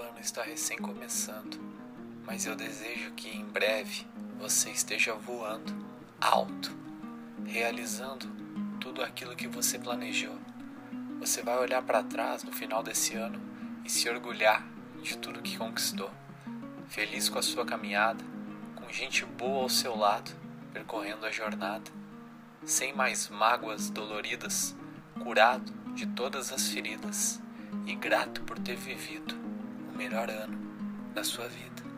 Ano está recém começando, mas eu desejo que em breve você esteja voando alto, realizando tudo aquilo que você planejou. Você vai olhar para trás no final desse ano e se orgulhar de tudo que conquistou. Feliz com a sua caminhada, com gente boa ao seu lado, percorrendo a jornada, sem mais mágoas doloridas, curado de todas as feridas e grato por ter vivido melhor ano da sua vida.